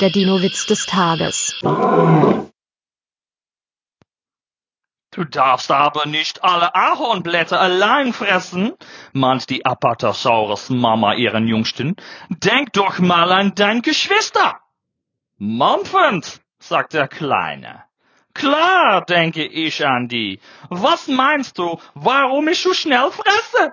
Der Dino-Witz des Tages. Du darfst aber nicht alle Ahornblätter allein fressen, mahnt die Apatosaurus-Mama ihren Jüngsten. Denk doch mal an dein Geschwister. Mampfend, sagt der Kleine. Klar, denke ich an die. Was meinst du, warum ich so schnell fresse?